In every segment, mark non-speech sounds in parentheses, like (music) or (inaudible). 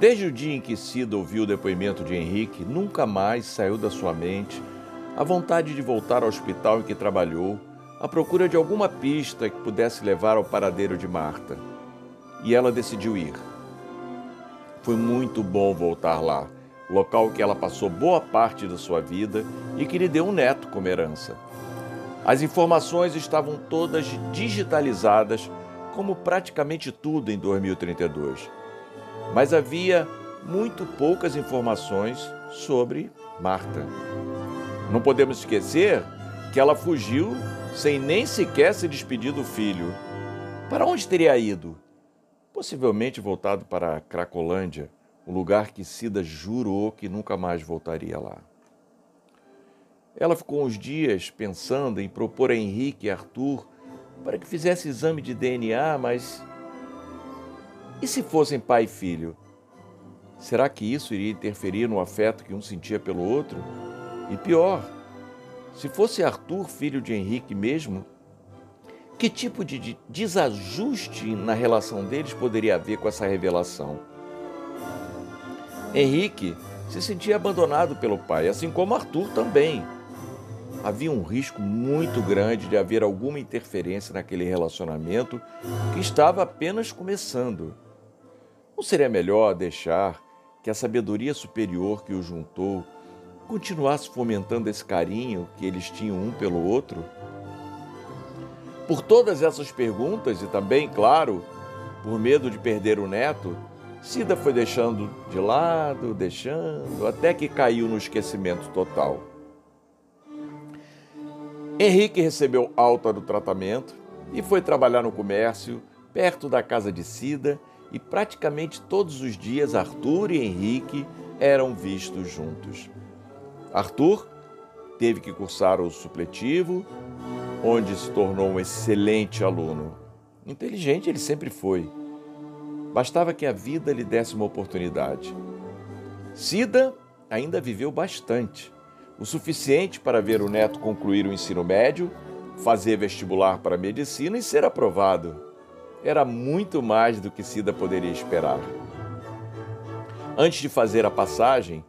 Desde o dia em que Cida ouviu o depoimento de Henrique, nunca mais saiu da sua mente a vontade de voltar ao hospital em que trabalhou, à procura de alguma pista que pudesse levar ao paradeiro de Marta. E ela decidiu ir. Foi muito bom voltar lá, local que ela passou boa parte da sua vida e que lhe deu um neto como herança. As informações estavam todas digitalizadas, como praticamente tudo em 2032. Mas havia muito poucas informações sobre Marta. Não podemos esquecer que ela fugiu sem nem sequer se despedir do filho. Para onde teria ido? Possivelmente voltado para Cracolândia, o lugar que Cida jurou que nunca mais voltaria lá. Ela ficou uns dias pensando em propor a Henrique e Arthur para que fizesse exame de DNA, mas. E se fossem pai e filho? Será que isso iria interferir no afeto que um sentia pelo outro? E pior, se fosse Arthur filho de Henrique mesmo, que tipo de desajuste na relação deles poderia haver com essa revelação? Henrique se sentia abandonado pelo pai, assim como Arthur também. Havia um risco muito grande de haver alguma interferência naquele relacionamento que estava apenas começando. Não seria melhor deixar que a sabedoria superior que o juntou continuasse fomentando esse carinho que eles tinham um pelo outro? Por todas essas perguntas e também, claro, por medo de perder o neto, Cida foi deixando de lado, deixando, até que caiu no esquecimento total. Henrique recebeu alta do tratamento e foi trabalhar no comércio, perto da casa de Cida, e praticamente todos os dias Arthur e Henrique eram vistos juntos. Arthur teve que cursar o supletivo, onde se tornou um excelente aluno. Inteligente ele sempre foi. Bastava que a vida lhe desse uma oportunidade. Cida ainda viveu bastante, o suficiente para ver o neto concluir o ensino médio, fazer vestibular para medicina e ser aprovado. Era muito mais do que Cida poderia esperar. Antes de fazer a passagem,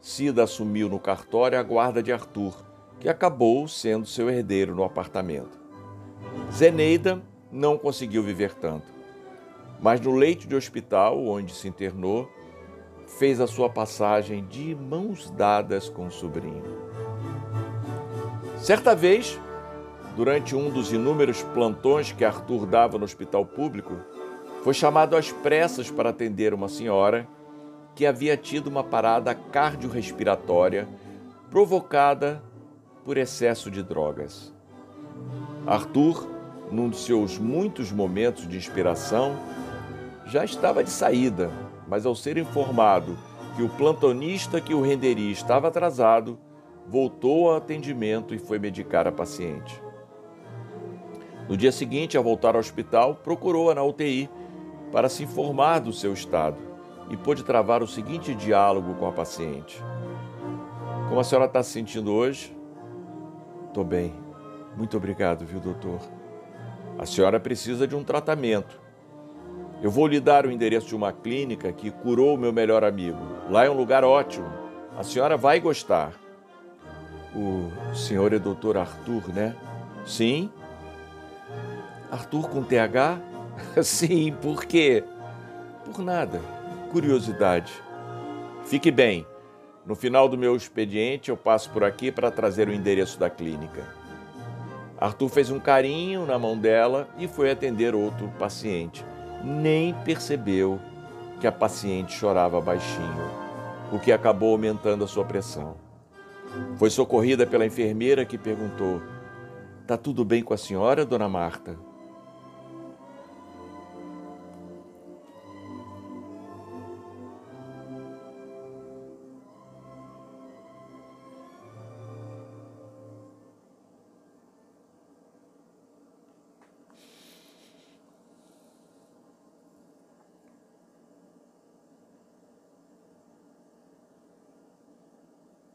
Cida assumiu no cartório a guarda de Arthur, que acabou sendo seu herdeiro no apartamento. Zeneida não conseguiu viver tanto, mas no leito de hospital onde se internou, fez a sua passagem de mãos dadas com o sobrinho. Certa vez, durante um dos inúmeros plantões que Arthur dava no hospital público, foi chamado às pressas para atender uma senhora que havia tido uma parada cardiorrespiratória provocada por excesso de drogas. Arthur, num de seus muitos momentos de inspiração, já estava de saída, mas ao ser informado que o plantonista que o renderia estava atrasado, voltou ao atendimento e foi medicar a paciente. No dia seguinte, ao voltar ao hospital, procurou-a na UTI para se informar do seu estado e pôde travar o seguinte diálogo com a paciente: Como a senhora está se sentindo hoje? Estou bem. Muito obrigado, viu, doutor? A senhora precisa de um tratamento. Eu vou lhe dar o endereço de uma clínica que curou o meu melhor amigo. Lá é um lugar ótimo. A senhora vai gostar. O senhor é doutor Arthur, né? Sim. Arthur com TH? (laughs) Sim, por quê? Por nada curiosidade. Fique bem. No final do meu expediente, eu passo por aqui para trazer o endereço da clínica. Arthur fez um carinho na mão dela e foi atender outro paciente. Nem percebeu que a paciente chorava baixinho, o que acabou aumentando a sua pressão. Foi socorrida pela enfermeira que perguntou: Tá tudo bem com a senhora, dona Marta?